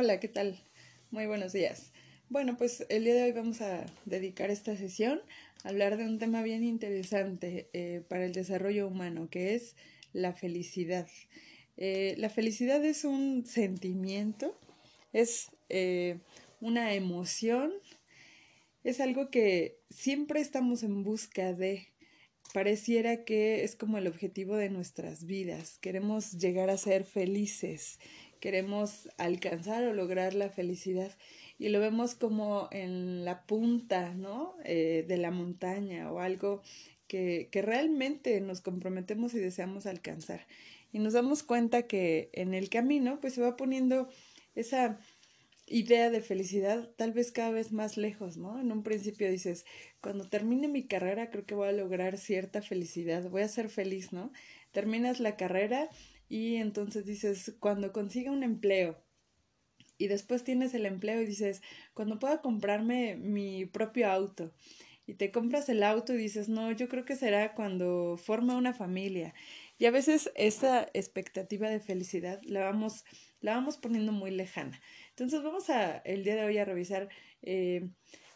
Hola, ¿qué tal? Muy buenos días. Bueno, pues el día de hoy vamos a dedicar esta sesión a hablar de un tema bien interesante eh, para el desarrollo humano, que es la felicidad. Eh, la felicidad es un sentimiento, es eh, una emoción, es algo que siempre estamos en busca de, pareciera que es como el objetivo de nuestras vidas. Queremos llegar a ser felices, queremos alcanzar o lograr la felicidad y lo vemos como en la punta, ¿no? Eh, de la montaña o algo que, que realmente nos comprometemos y deseamos alcanzar. Y nos damos cuenta que en el camino pues se va poniendo esa idea de felicidad tal vez cada vez más lejos, ¿no? En un principio dices, cuando termine mi carrera creo que voy a lograr cierta felicidad, voy a ser feliz, ¿no? Terminas la carrera y entonces dices, cuando consiga un empleo y después tienes el empleo y dices, cuando pueda comprarme mi propio auto y te compras el auto y dices, no, yo creo que será cuando forma una familia. Y a veces esa expectativa de felicidad la vamos, la vamos poniendo muy lejana. Entonces vamos a el día de hoy a revisar eh,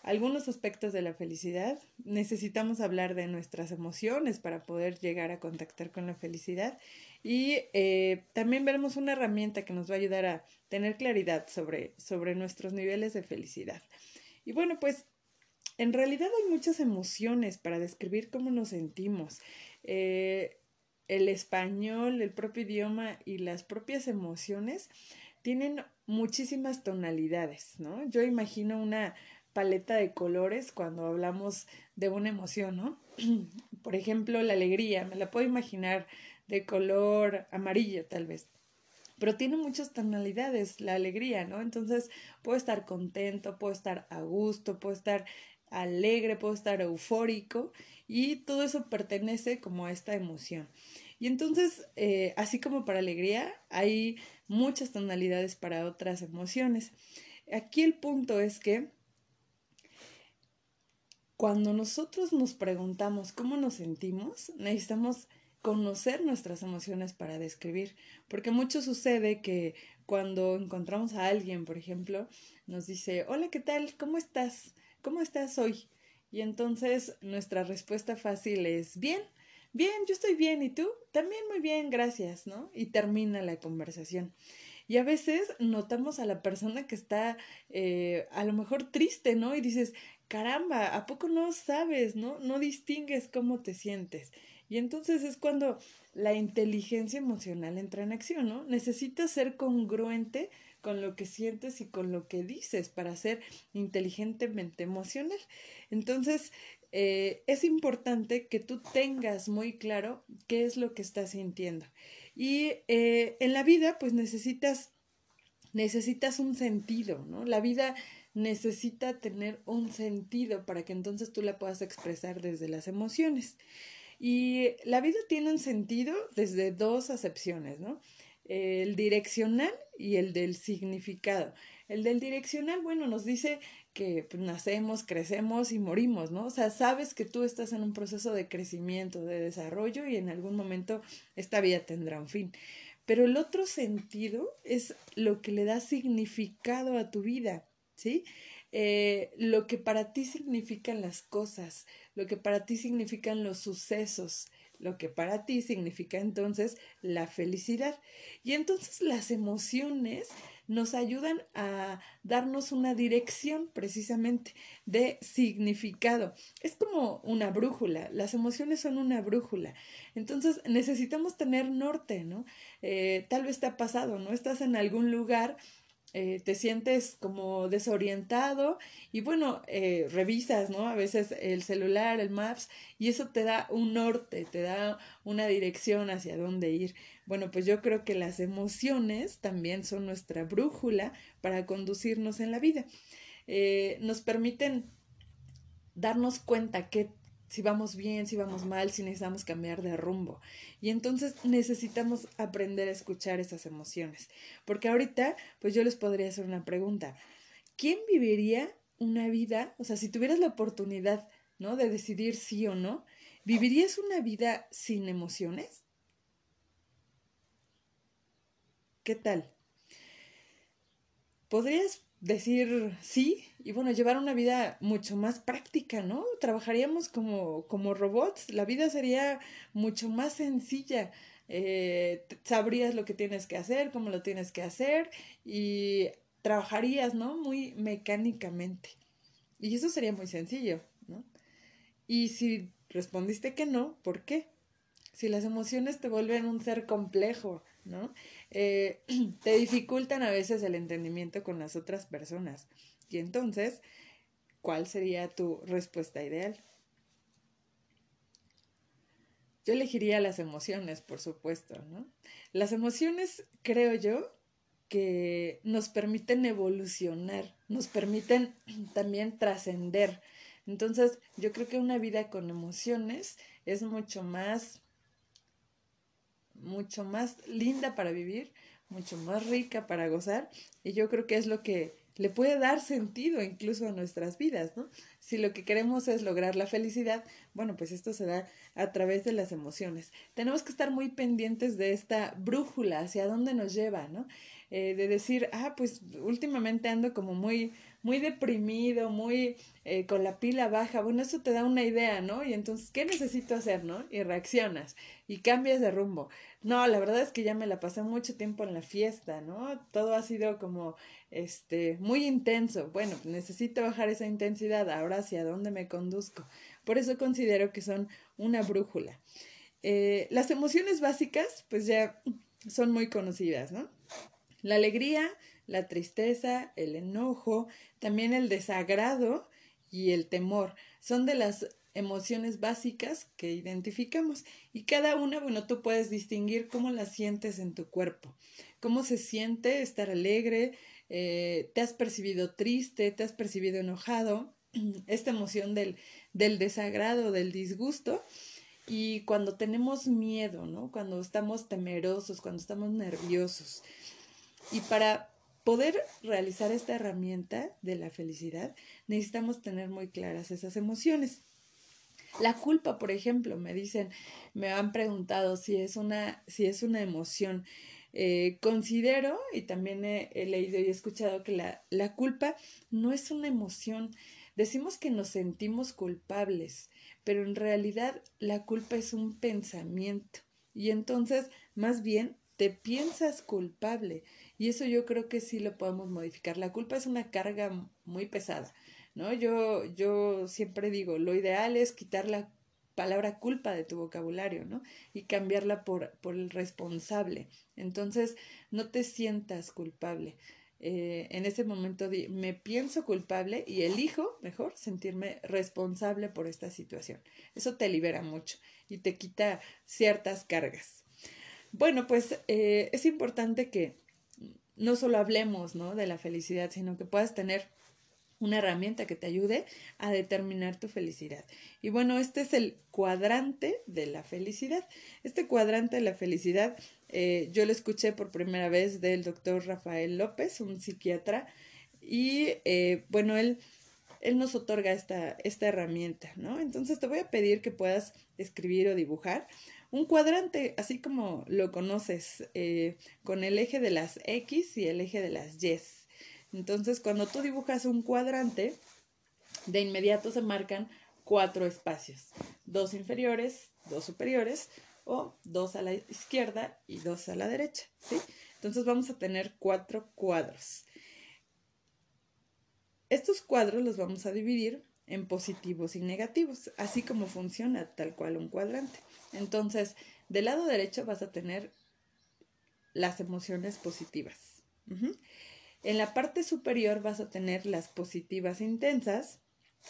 algunos aspectos de la felicidad. Necesitamos hablar de nuestras emociones para poder llegar a contactar con la felicidad y eh, también veremos una herramienta que nos va a ayudar a tener claridad sobre, sobre nuestros niveles de felicidad. Y bueno, pues en realidad hay muchas emociones para describir cómo nos sentimos. Eh, el español, el propio idioma y las propias emociones tienen muchísimas tonalidades, ¿no? Yo imagino una paleta de colores cuando hablamos de una emoción, ¿no? Por ejemplo, la alegría, me la puedo imaginar de color amarillo tal vez. Pero tiene muchas tonalidades la alegría, ¿no? Entonces puedo estar contento, puedo estar a gusto, puedo estar alegre, puedo estar eufórico y todo eso pertenece como a esta emoción. Y entonces, eh, así como para alegría, hay muchas tonalidades para otras emociones. Aquí el punto es que cuando nosotros nos preguntamos cómo nos sentimos, necesitamos conocer nuestras emociones para describir, porque mucho sucede que cuando encontramos a alguien, por ejemplo, nos dice, hola, ¿qué tal? ¿Cómo estás? ¿Cómo estás hoy? Y entonces nuestra respuesta fácil es, bien, Bien, yo estoy bien, ¿y tú? También muy bien, gracias, ¿no? Y termina la conversación. Y a veces notamos a la persona que está eh, a lo mejor triste, ¿no? Y dices, caramba, ¿a poco no sabes, ¿no? No distingues cómo te sientes. Y entonces es cuando la inteligencia emocional entra en acción, ¿no? Necesitas ser congruente con lo que sientes y con lo que dices para ser inteligentemente emocional. Entonces, eh, es importante que tú tengas muy claro qué es lo que estás sintiendo. Y eh, en la vida, pues necesitas, necesitas un sentido, ¿no? La vida necesita tener un sentido para que entonces tú la puedas expresar desde las emociones. Y la vida tiene un sentido desde dos acepciones, ¿no? El direccional y el del significado. El del direccional, bueno, nos dice que pues, nacemos, crecemos y morimos, ¿no? O sea, sabes que tú estás en un proceso de crecimiento, de desarrollo y en algún momento esta vida tendrá un fin. Pero el otro sentido es lo que le da significado a tu vida, ¿sí? Eh, lo que para ti significan las cosas, lo que para ti significan los sucesos, lo que para ti significa entonces la felicidad. Y entonces las emociones nos ayudan a darnos una dirección precisamente de significado. Es como una brújula, las emociones son una brújula. Entonces necesitamos tener norte, ¿no? Eh, tal vez te ha pasado, ¿no? Estás en algún lugar eh, te sientes como desorientado y bueno, eh, revisas, ¿no? A veces el celular, el Maps, y eso te da un norte, te da una dirección hacia dónde ir. Bueno, pues yo creo que las emociones también son nuestra brújula para conducirnos en la vida. Eh, nos permiten darnos cuenta qué si vamos bien, si vamos mal, si necesitamos cambiar de rumbo. Y entonces necesitamos aprender a escuchar esas emociones. Porque ahorita, pues yo les podría hacer una pregunta. ¿Quién viviría una vida, o sea, si tuvieras la oportunidad, ¿no? De decidir sí o no, ¿vivirías una vida sin emociones? ¿Qué tal? podrías decir sí y bueno, llevar una vida mucho más práctica, ¿no? Trabajaríamos como, como robots, la vida sería mucho más sencilla. Eh, sabrías lo que tienes que hacer, cómo lo tienes que hacer y trabajarías, ¿no? Muy mecánicamente. Y eso sería muy sencillo, ¿no? Y si respondiste que no, ¿por qué? Si las emociones te vuelven un ser complejo, ¿no? Eh, te dificultan a veces el entendimiento con las otras personas. Y entonces, ¿cuál sería tu respuesta ideal? Yo elegiría las emociones, por supuesto, ¿no? Las emociones, creo yo, que nos permiten evolucionar, nos permiten también trascender. Entonces, yo creo que una vida con emociones es mucho más mucho más linda para vivir, mucho más rica para gozar y yo creo que es lo que le puede dar sentido incluso a nuestras vidas, ¿no? Si lo que queremos es lograr la felicidad, bueno, pues esto se da a través de las emociones. Tenemos que estar muy pendientes de esta brújula, hacia dónde nos lleva, ¿no? Eh, de decir, ah, pues últimamente ando como muy, muy deprimido, muy eh, con la pila baja, bueno, eso te da una idea, ¿no? Y entonces, ¿qué necesito hacer, no? Y reaccionas y cambias de rumbo. No, la verdad es que ya me la pasé mucho tiempo en la fiesta, ¿no? Todo ha sido como, este, muy intenso. Bueno, necesito bajar esa intensidad, ahora hacia dónde me conduzco. Por eso considero que son una brújula. Eh, las emociones básicas, pues ya son muy conocidas, ¿no? La alegría, la tristeza, el enojo, también el desagrado y el temor. Son de las emociones básicas que identificamos y cada una, bueno, tú puedes distinguir cómo la sientes en tu cuerpo, cómo se siente estar alegre, eh, te has percibido triste, te has percibido enojado, esta emoción del, del desagrado, del disgusto y cuando tenemos miedo, ¿no? Cuando estamos temerosos, cuando estamos nerviosos. Y para poder realizar esta herramienta de la felicidad, necesitamos tener muy claras esas emociones. La culpa, por ejemplo, me dicen, me han preguntado si es una, si es una emoción. Eh, considero, y también he, leído y he escuchado que la, la culpa no es una emoción. Decimos que nos sentimos culpables, pero en realidad la culpa es un pensamiento. Y entonces, más bien, te piensas culpable. Y eso yo creo que sí lo podemos modificar. La culpa es una carga muy pesada, ¿no? Yo, yo siempre digo, lo ideal es quitar la palabra culpa de tu vocabulario, ¿no? Y cambiarla por, por el responsable. Entonces, no te sientas culpable. Eh, en ese momento me pienso culpable y elijo, mejor, sentirme responsable por esta situación. Eso te libera mucho y te quita ciertas cargas. Bueno, pues eh, es importante que no solo hablemos ¿no? de la felicidad, sino que puedas tener una herramienta que te ayude a determinar tu felicidad. Y bueno, este es el cuadrante de la felicidad. Este cuadrante de la felicidad eh, yo lo escuché por primera vez del doctor Rafael López, un psiquiatra, y eh, bueno, él, él nos otorga esta, esta herramienta, ¿no? Entonces te voy a pedir que puedas escribir o dibujar un cuadrante, así como lo conoces, eh, con el eje de las X y el eje de las Y. Entonces, cuando tú dibujas un cuadrante, de inmediato se marcan cuatro espacios, dos inferiores, dos superiores o dos a la izquierda y dos a la derecha, ¿sí? Entonces vamos a tener cuatro cuadros. Estos cuadros los vamos a dividir en positivos y negativos, así como funciona tal cual un cuadrante. Entonces, del lado derecho vas a tener las emociones positivas. En la parte superior vas a tener las positivas intensas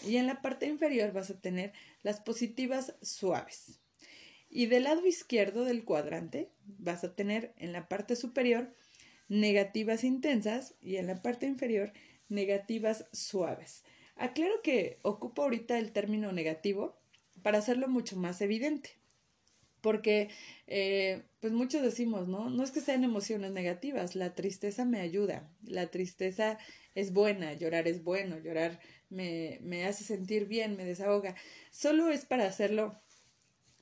y en la parte inferior vas a tener las positivas suaves. Y del lado izquierdo del cuadrante vas a tener en la parte superior negativas intensas y en la parte inferior negativas suaves. Aclaro que ocupo ahorita el término negativo para hacerlo mucho más evidente. Porque, eh, pues muchos decimos, ¿no? No es que sean emociones negativas, la tristeza me ayuda, la tristeza es buena, llorar es bueno, llorar me, me hace sentir bien, me desahoga. Solo es para hacerlo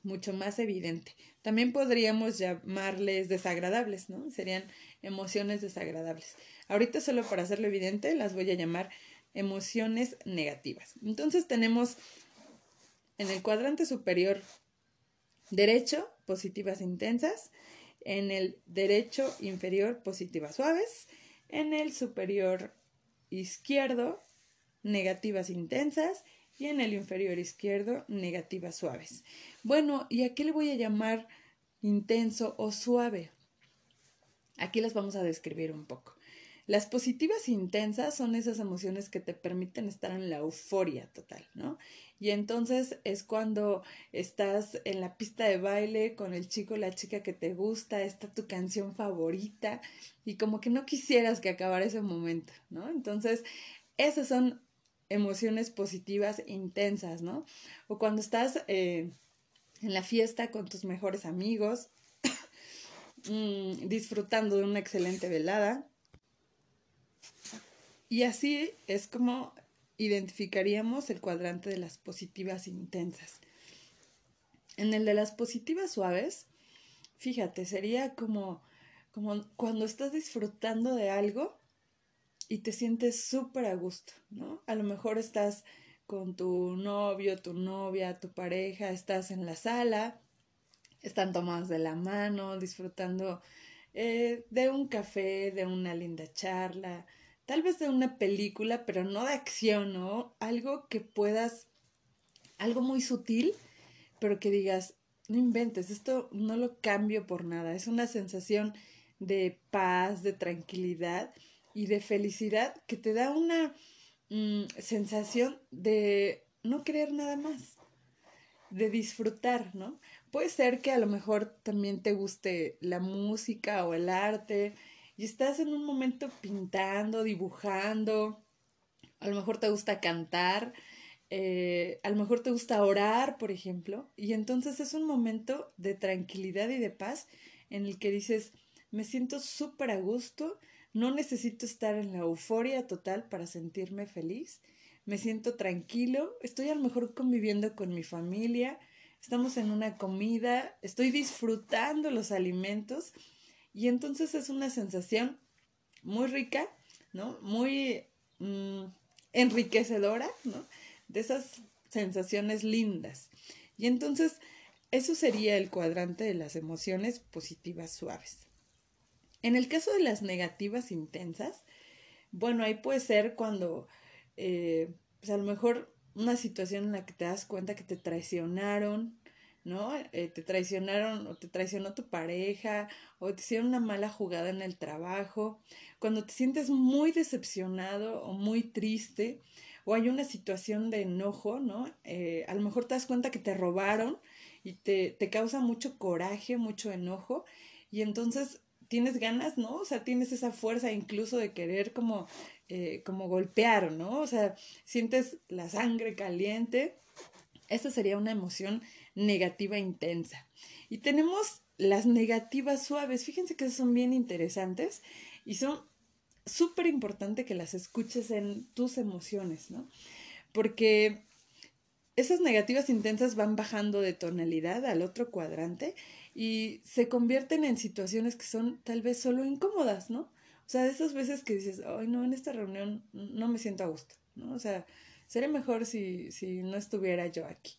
mucho más evidente. También podríamos llamarles desagradables, ¿no? Serían emociones desagradables. Ahorita solo para hacerlo evidente las voy a llamar emociones negativas. Entonces tenemos en el cuadrante superior derecho positivas intensas, en el derecho inferior positivas suaves, en el superior izquierdo negativas intensas y en el inferior izquierdo negativas suaves. Bueno, ¿y a qué le voy a llamar intenso o suave? Aquí las vamos a describir un poco. Las positivas intensas son esas emociones que te permiten estar en la euforia total, ¿no? Y entonces es cuando estás en la pista de baile con el chico o la chica que te gusta, está tu canción favorita y como que no quisieras que acabara ese momento, ¿no? Entonces, esas son emociones positivas intensas, ¿no? O cuando estás eh, en la fiesta con tus mejores amigos, mm, disfrutando de una excelente velada. Y así es como identificaríamos el cuadrante de las positivas intensas. En el de las positivas suaves, fíjate, sería como, como cuando estás disfrutando de algo y te sientes súper a gusto, ¿no? A lo mejor estás con tu novio, tu novia, tu pareja, estás en la sala, están tomados de la mano, disfrutando eh, de un café, de una linda charla, tal vez de una película, pero no de acción, ¿no? Algo que puedas, algo muy sutil, pero que digas, no inventes, esto no lo cambio por nada, es una sensación de paz, de tranquilidad y de felicidad que te da una mm, sensación de no querer nada más, de disfrutar, ¿no? Puede ser que a lo mejor también te guste la música o el arte y estás en un momento pintando, dibujando, a lo mejor te gusta cantar, eh, a lo mejor te gusta orar, por ejemplo, y entonces es un momento de tranquilidad y de paz en el que dices, me siento súper a gusto, no necesito estar en la euforia total para sentirme feliz. Me siento tranquilo. Estoy a lo mejor conviviendo con mi familia. Estamos en una comida. Estoy disfrutando los alimentos. Y entonces es una sensación muy rica, ¿no? Muy mm, enriquecedora, ¿no? De esas sensaciones lindas. Y entonces eso sería el cuadrante de las emociones positivas suaves. En el caso de las negativas intensas, bueno, ahí puede ser cuando, eh, pues a lo mejor una situación en la que te das cuenta que te traicionaron, ¿no? Eh, te traicionaron o te traicionó tu pareja o te hicieron una mala jugada en el trabajo, cuando te sientes muy decepcionado o muy triste o hay una situación de enojo, ¿no? Eh, a lo mejor te das cuenta que te robaron y te, te causa mucho coraje, mucho enojo y entonces tienes ganas, ¿no? O sea, tienes esa fuerza incluso de querer como, eh, como golpear, ¿no? O sea, sientes la sangre caliente. Esta sería una emoción negativa intensa. Y tenemos las negativas suaves. Fíjense que son bien interesantes y son súper importante que las escuches en tus emociones, ¿no? Porque esas negativas intensas van bajando de tonalidad al otro cuadrante y se convierten en situaciones que son tal vez solo incómodas, ¿no? O sea, de esas veces que dices, ay, no, en esta reunión no me siento a gusto, ¿no? O sea, sería mejor si, si no estuviera yo aquí.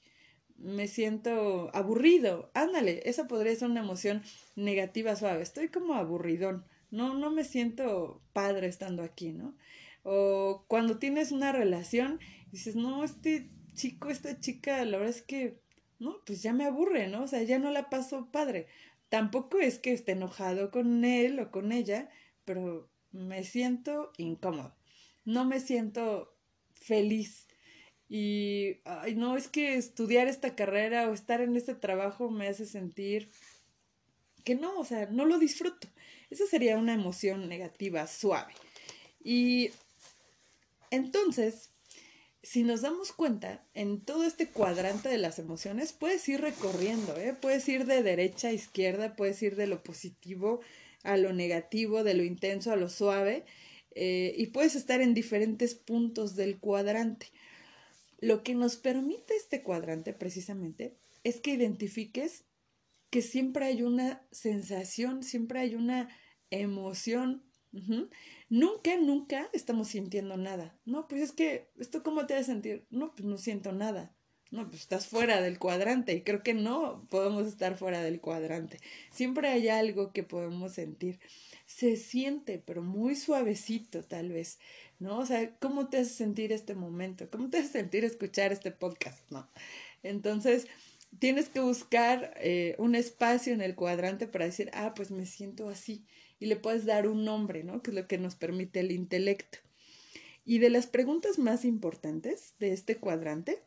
Me siento aburrido. Ándale, esa podría ser una emoción negativa suave. Estoy como aburridón. No, no me siento padre estando aquí, ¿no? O cuando tienes una relación, dices, no, este chico, esta chica, la verdad es que ¿no? Pues ya me aburre, ¿no? O sea, ya no la paso padre. Tampoco es que esté enojado con él o con ella, pero me siento incómodo. No me siento feliz. Y, ay, no, es que estudiar esta carrera o estar en este trabajo me hace sentir que no, o sea, no lo disfruto. Esa sería una emoción negativa suave. Y entonces, si nos damos cuenta, en todo este cuadrante de las emociones, puedes ir recorriendo, ¿eh? Puedes ir de derecha a izquierda, puedes ir de lo positivo a lo negativo, de lo intenso a lo suave, eh, y puedes estar en diferentes puntos del cuadrante. Lo que nos permite este cuadrante, precisamente, es que identifiques que siempre hay una sensación, siempre hay una emoción. Nunca, nunca estamos sintiendo nada. No, pues es que, ¿esto cómo te hace sentir? No, pues no siento nada. No, pues estás fuera del cuadrante y creo que no podemos estar fuera del cuadrante. Siempre hay algo que podemos sentir. Se siente, pero muy suavecito tal vez, ¿no? O sea, ¿cómo te hace sentir este momento? ¿Cómo te hace sentir escuchar este podcast? ¿No? Entonces, tienes que buscar eh, un espacio en el cuadrante para decir, ah, pues me siento así. Y le puedes dar un nombre, ¿no? Que es lo que nos permite el intelecto. Y de las preguntas más importantes de este cuadrante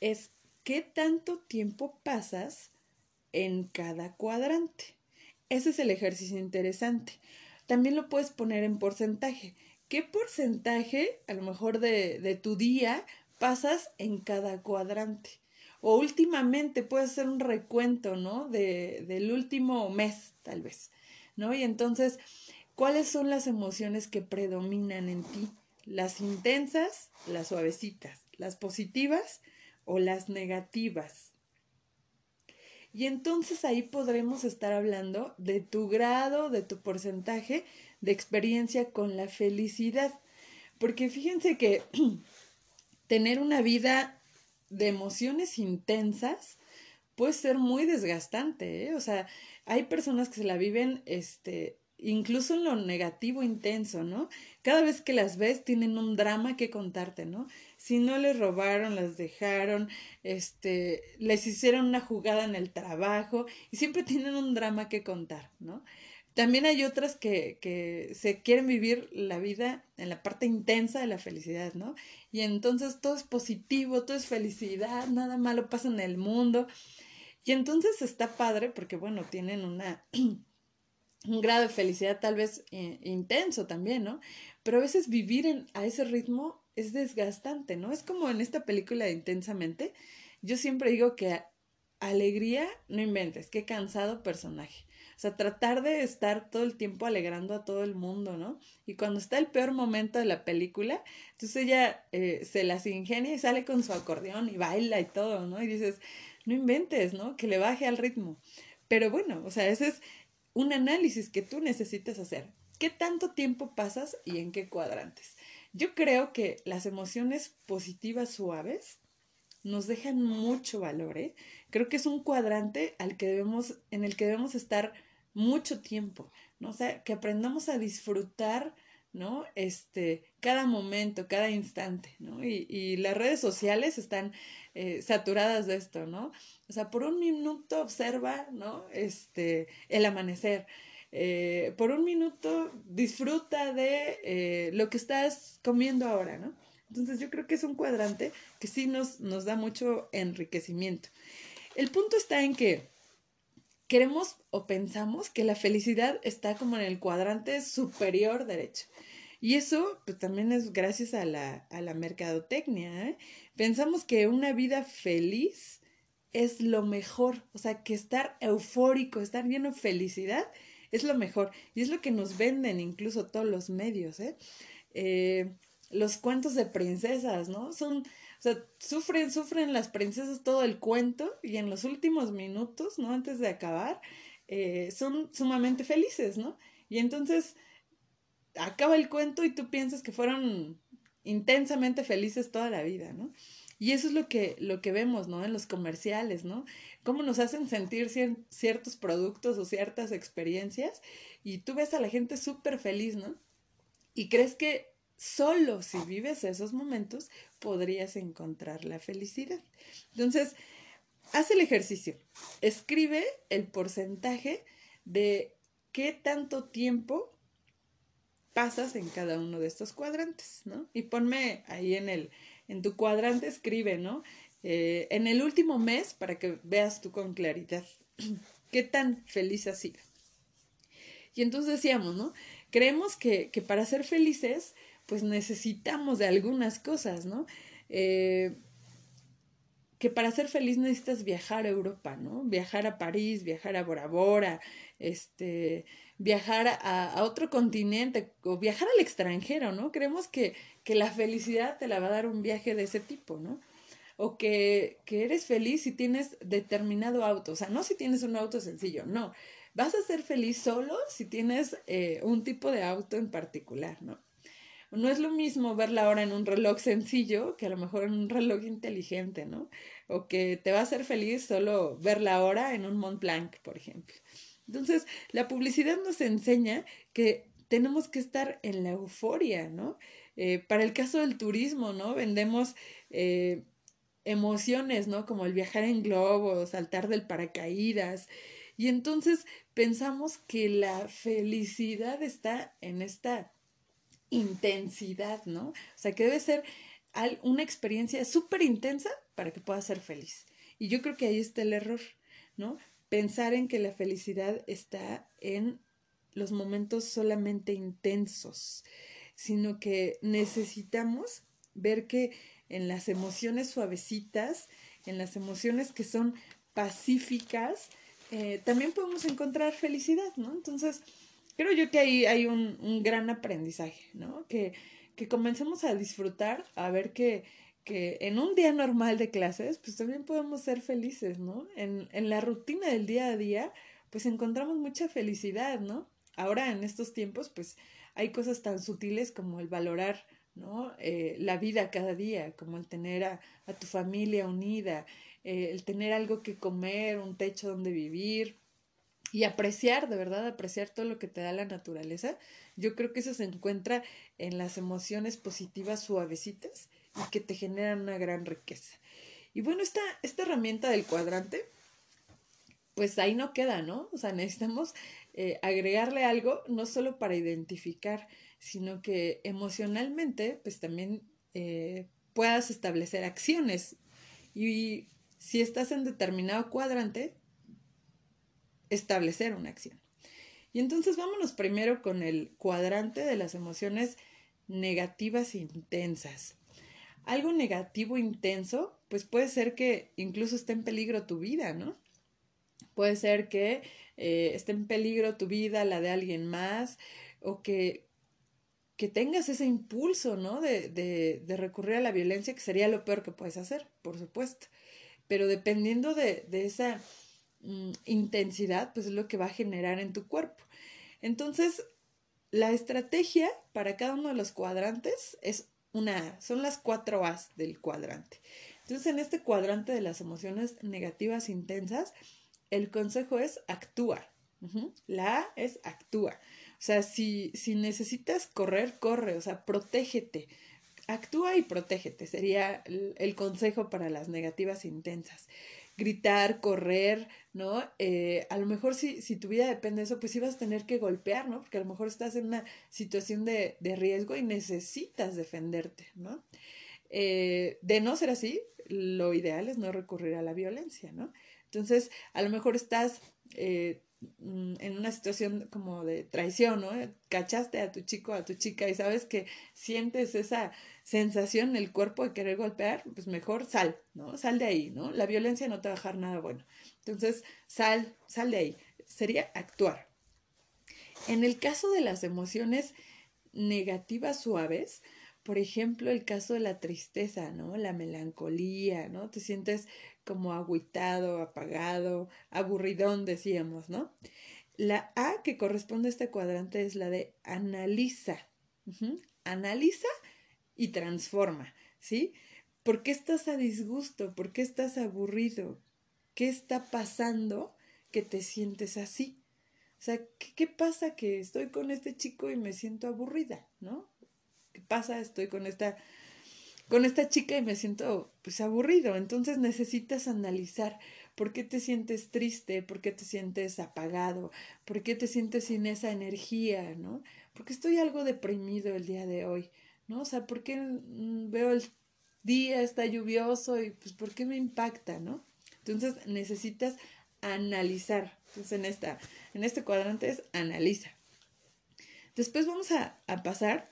es qué tanto tiempo pasas en cada cuadrante. Ese es el ejercicio interesante. También lo puedes poner en porcentaje. ¿Qué porcentaje, a lo mejor, de, de tu día pasas en cada cuadrante? O últimamente puedes hacer un recuento, ¿no? De, del último mes, tal vez, ¿no? Y entonces, ¿cuáles son las emociones que predominan en ti? Las intensas, las suavecitas, las positivas o las negativas. Y entonces ahí podremos estar hablando de tu grado, de tu porcentaje de experiencia con la felicidad. Porque fíjense que tener una vida de emociones intensas puede ser muy desgastante, ¿eh? O sea, hay personas que se la viven, este, incluso en lo negativo intenso, ¿no? Cada vez que las ves tienen un drama que contarte, ¿no? Si no les robaron, las dejaron, este, les hicieron una jugada en el trabajo y siempre tienen un drama que contar, ¿no? También hay otras que, que se quieren vivir la vida en la parte intensa de la felicidad, ¿no? Y entonces todo es positivo, todo es felicidad, nada malo pasa en el mundo. Y entonces está padre porque, bueno, tienen una un grado de felicidad tal vez eh, intenso también, ¿no? Pero a veces vivir en, a ese ritmo es desgastante, ¿no? Es como en esta película de Intensamente. Yo siempre digo que alegría, no inventes, qué cansado personaje. O sea, tratar de estar todo el tiempo alegrando a todo el mundo, ¿no? Y cuando está el peor momento de la película, entonces ella eh, se las ingenia y sale con su acordeón y baila y todo, ¿no? Y dices, no inventes, ¿no? Que le baje al ritmo. Pero bueno, o sea, ese es un análisis que tú necesitas hacer. ¿Qué tanto tiempo pasas y en qué cuadrantes? Yo creo que las emociones positivas suaves nos dejan mucho valor, ¿eh? Creo que es un cuadrante al que debemos, en el que debemos estar mucho tiempo, ¿no? O sea, que aprendamos a disfrutar, ¿no? Este, cada momento, cada instante, ¿no? Y, y las redes sociales están eh, saturadas de esto, ¿no? O sea, por un minuto observa, ¿no? Este, el amanecer. Eh, por un minuto disfruta de eh, lo que estás comiendo ahora, ¿no? Entonces yo creo que es un cuadrante que sí nos, nos da mucho enriquecimiento. El punto está en que queremos o pensamos que la felicidad está como en el cuadrante superior derecho. Y eso pues, también es gracias a la, a la mercadotecnia. ¿eh? Pensamos que una vida feliz es lo mejor, o sea, que estar eufórico, estar lleno de felicidad es lo mejor. Y es lo que nos venden incluso todos los medios, ¿eh? eh los cuentos de princesas, ¿no? Son, o sea, sufren, sufren las princesas todo el cuento y en los últimos minutos, ¿no? Antes de acabar, eh, son sumamente felices, ¿no? Y entonces acaba el cuento y tú piensas que fueron intensamente felices toda la vida, ¿no? Y eso es lo que, lo que vemos, ¿no? En los comerciales, ¿no? Cómo nos hacen sentir ciertos productos o ciertas experiencias y tú ves a la gente súper feliz, ¿no? Y crees que solo si vives esos momentos podrías encontrar la felicidad. Entonces, haz el ejercicio. Escribe el porcentaje de qué tanto tiempo pasas en cada uno de estos cuadrantes, ¿no? Y ponme ahí en el, en tu cuadrante, escribe, ¿no? Eh, en el último mes para que veas tú con claridad qué tan feliz has sido. Y entonces decíamos, ¿no? Creemos que, que para ser felices, pues necesitamos de algunas cosas, ¿no? Eh, que para ser feliz necesitas viajar a Europa, ¿no? Viajar a París, viajar a Bora Bora, este, viajar a, otro continente o viajar al extranjero, ¿no? Creemos que, que la felicidad te la va a dar un viaje de ese tipo, ¿no? o que, que eres feliz si tienes determinado auto, o sea, no si tienes un auto sencillo, no, vas a ser feliz solo si tienes eh, un tipo de auto en particular, ¿no? No es lo mismo ver la hora en un reloj sencillo que a lo mejor en un reloj inteligente, ¿no? O que te va a hacer feliz solo ver la hora en un Mont Blanc, por ejemplo. Entonces, la publicidad nos enseña que tenemos que estar en la euforia, ¿no? Eh, para el caso del turismo, ¿no? Vendemos eh, emociones, ¿no? Como el viajar en globo, saltar del paracaídas. Y entonces pensamos que la felicidad está en esta intensidad, ¿no? O sea, que debe ser una experiencia súper intensa para que puedas ser feliz. Y yo creo que ahí está el error, ¿no? Pensar en que la felicidad está en los momentos solamente intensos, sino que necesitamos ver que en las emociones suavecitas, en las emociones que son pacíficas, eh, también podemos encontrar felicidad, ¿no? Entonces, creo yo que ahí hay un, un gran aprendizaje, ¿no? Que, que comencemos a disfrutar, a ver que, que en un día normal de clases, pues también podemos ser felices, ¿no? En, en la rutina del día a día, pues encontramos mucha felicidad, ¿no? Ahora en estos tiempos, pues hay cosas tan sutiles como el valorar, ¿no? Eh, la vida cada día, como el tener a, a tu familia unida, eh, el tener algo que comer, un techo donde vivir, y apreciar, de verdad, apreciar todo lo que te da la naturaleza, yo creo que eso se encuentra en las emociones positivas suavecitas y que te generan una gran riqueza. Y bueno, esta, esta herramienta del cuadrante, pues ahí no queda, ¿no? O sea, necesitamos eh, agregarle algo, no solo para identificar, sino que emocionalmente, pues también eh, puedas establecer acciones. Y si estás en determinado cuadrante, establecer una acción. Y entonces vámonos primero con el cuadrante de las emociones negativas e intensas. Algo negativo intenso, pues puede ser que incluso esté en peligro tu vida, ¿no? Puede ser que eh, esté en peligro tu vida, la de alguien más, o que, que tengas ese impulso, ¿no? De, de, de, recurrir a la violencia, que sería lo peor que puedes hacer, por supuesto. Pero dependiendo de, de esa Mm, intensidad, pues es lo que va a generar en tu cuerpo. Entonces, la estrategia para cada uno de los cuadrantes es una son las cuatro A's del cuadrante. Entonces, en este cuadrante de las emociones negativas intensas, el consejo es actúa. La A es actúa. O sea, si, si necesitas correr, corre, o sea, protégete. Actúa y protégete, sería el consejo para las negativas intensas gritar, correr, ¿no? Eh, a lo mejor si, si tu vida depende de eso, pues ibas a tener que golpear, ¿no? Porque a lo mejor estás en una situación de, de riesgo y necesitas defenderte, ¿no? Eh, de no ser así, lo ideal es no recurrir a la violencia, ¿no? Entonces, a lo mejor estás eh, mm, en una situación como de traición, ¿no? Cachaste a tu chico, a tu chica y sabes que sientes esa sensación en el cuerpo de querer golpear, pues mejor sal, ¿no? Sal de ahí, ¿no? La violencia no te va a dejar nada bueno. Entonces, sal, sal de ahí. Sería actuar. En el caso de las emociones negativas suaves, por ejemplo, el caso de la tristeza, ¿no? La melancolía, ¿no? Te sientes como agüitado, apagado, aburridón, decíamos, ¿no? La A que corresponde a este cuadrante es la de analiza. Analiza y transforma, ¿sí? ¿Por qué estás a disgusto? ¿Por qué estás aburrido? ¿Qué está pasando que te sientes así? O sea, ¿qué, pasa que estoy con este chico y me siento aburrida, ¿no? ¿Qué pasa? Estoy con esta con esta chica y me siento pues aburrido. Entonces necesitas analizar por qué te sientes triste, por qué te sientes apagado, por qué te sientes sin esa energía, ¿no? Porque estoy algo deprimido el día de hoy. ¿No? O sea, ¿por qué veo el día, está lluvioso y pues ¿por qué me impacta, ¿no? Entonces necesitas analizar. Entonces en, esta, en este cuadrante es analiza. Después vamos a, a pasar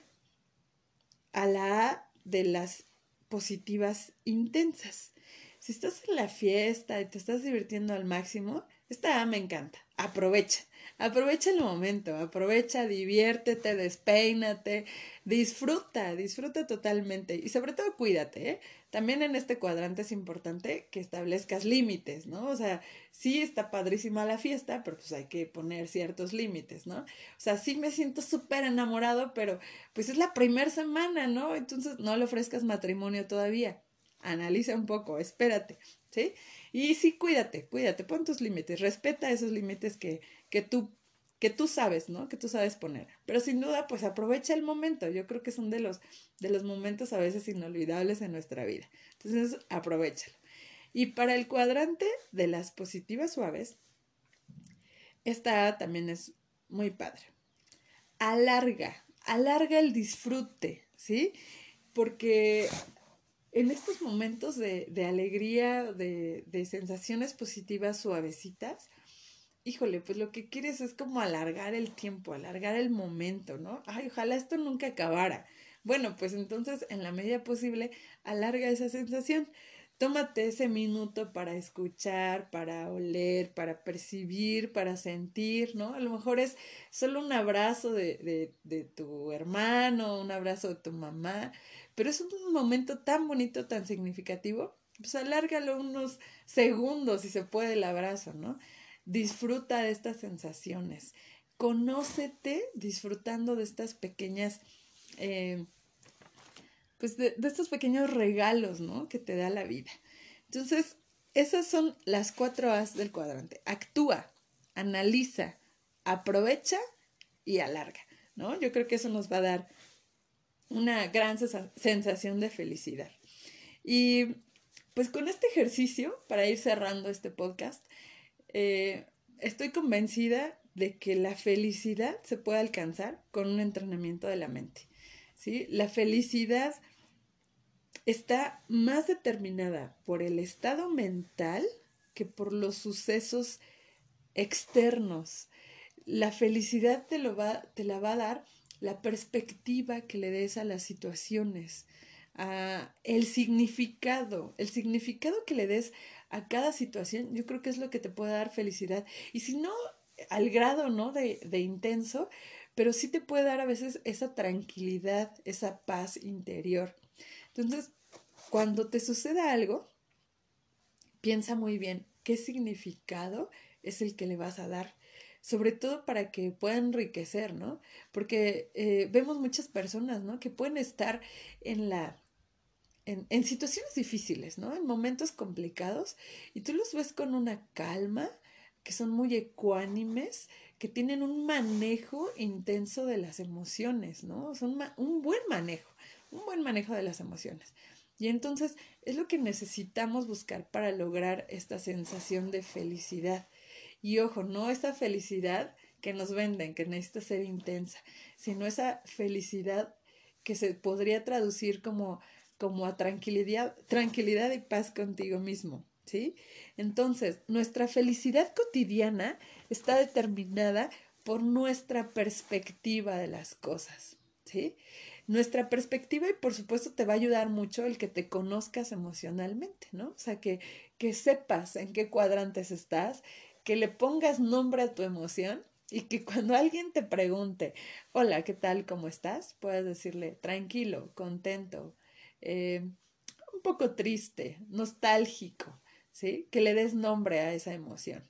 a la A de las positivas intensas. Si estás en la fiesta y te estás divirtiendo al máximo, Esta A me encanta. Aprovecha. Aprovecha el momento, aprovecha, diviértete, despeínate, disfruta, disfruta totalmente y sobre todo cuídate. ¿eh? También en este cuadrante es importante que establezcas límites, ¿no? O sea, sí está padrísima la fiesta, pero pues hay que poner ciertos límites, ¿no? O sea, sí me siento súper enamorado, pero pues es la primera semana, ¿no? Entonces no le ofrezcas matrimonio todavía. Analiza un poco, espérate, ¿sí? Y sí, cuídate, cuídate, pon tus límites, respeta esos límites que, que tú que tú sabes, ¿no? Que tú sabes poner. Pero sin duda, pues aprovecha el momento. Yo creo que son de los, de los momentos a veces inolvidables en nuestra vida. Entonces, aprovechalo. Y para el cuadrante de las positivas suaves, esta también es muy padre. Alarga, alarga el disfrute, ¿sí? Porque en estos momentos de, de alegría, de, de sensaciones positivas suavecitas, híjole, pues lo que quieres es como alargar el tiempo, alargar el momento, ¿no? Ay, ojalá esto nunca acabara. Bueno, pues entonces, en la medida posible, alarga esa sensación. Tómate ese minuto para escuchar, para oler, para percibir, para sentir, ¿no? A lo mejor es solo un abrazo de, de, de tu hermano, un abrazo de tu mamá, pero es un momento tan bonito, tan significativo, pues alárgalo unos segundos si se puede el abrazo, ¿no? Disfruta de estas sensaciones. Conócete disfrutando de estas pequeñas, eh, pues de, estos pequeños regalos, ¿no? Que te da la vida. Entonces, esas son las cuatro A's del cuadrante. Actúa, analiza, aprovecha y alarga, ¿no? Yo creo que eso nos va a dar una gran sensación de felicidad. Y pues con este ejercicio, para ir cerrando este podcast, eh, estoy convencida de que la felicidad se puede alcanzar con un entrenamiento de la mente. ¿sí? La felicidad está más determinada por el estado mental que por los sucesos externos. La felicidad te, lo va, te la va a dar la perspectiva que le des a las situaciones, a el significado, el significado que le des a cada situación, yo creo que es lo que te puede dar felicidad. Y si no, al grado, ¿no? De, de intenso, pero sí te puede dar a veces esa tranquilidad, esa paz interior. Entonces, cuando te suceda algo, piensa muy bien qué significado es el que le vas a dar, sobre todo para que pueda enriquecer, ¿no? Porque eh, vemos muchas personas, ¿no? Que pueden estar en la en, situaciones difíciles, ¿no? En momentos complicados y tú los ves con una calma, que son muy ecuánimes, que tienen un manejo intenso de las emociones, ¿no? Son un buen manejo, un buen manejo de las emociones. Y entonces es lo que necesitamos buscar para lograr esta sensación de felicidad. Y ojo, no esa felicidad que nos venden, que necesita ser intensa, sino esa felicidad que se podría traducir como como a tranquilidad, tranquilidad y paz contigo mismo, ¿sí? Entonces, nuestra felicidad cotidiana está determinada por nuestra perspectiva de las cosas, ¿sí? Nuestra perspectiva y por supuesto te va a ayudar mucho el que te conozcas emocionalmente, ¿no? O sea, que, que sepas en qué cuadrantes estás, que le pongas nombre a tu emoción y que cuando alguien te pregunte, hola, ¿qué tal? ¿Cómo estás? Puedas decirle, tranquilo, contento, eh, un poco triste, nostálgico, ¿sí? Que le des nombre a esa emoción.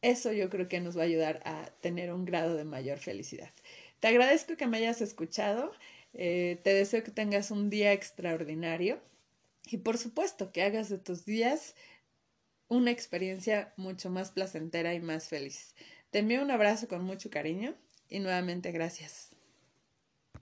Eso yo creo que nos va a ayudar a tener un grado de mayor felicidad. Te agradezco que me hayas escuchado. Eh, te deseo que tengas un día extraordinario y por supuesto que hagas de tus días una experiencia mucho más placentera y más feliz. Te envío un abrazo con mucho cariño y nuevamente gracias.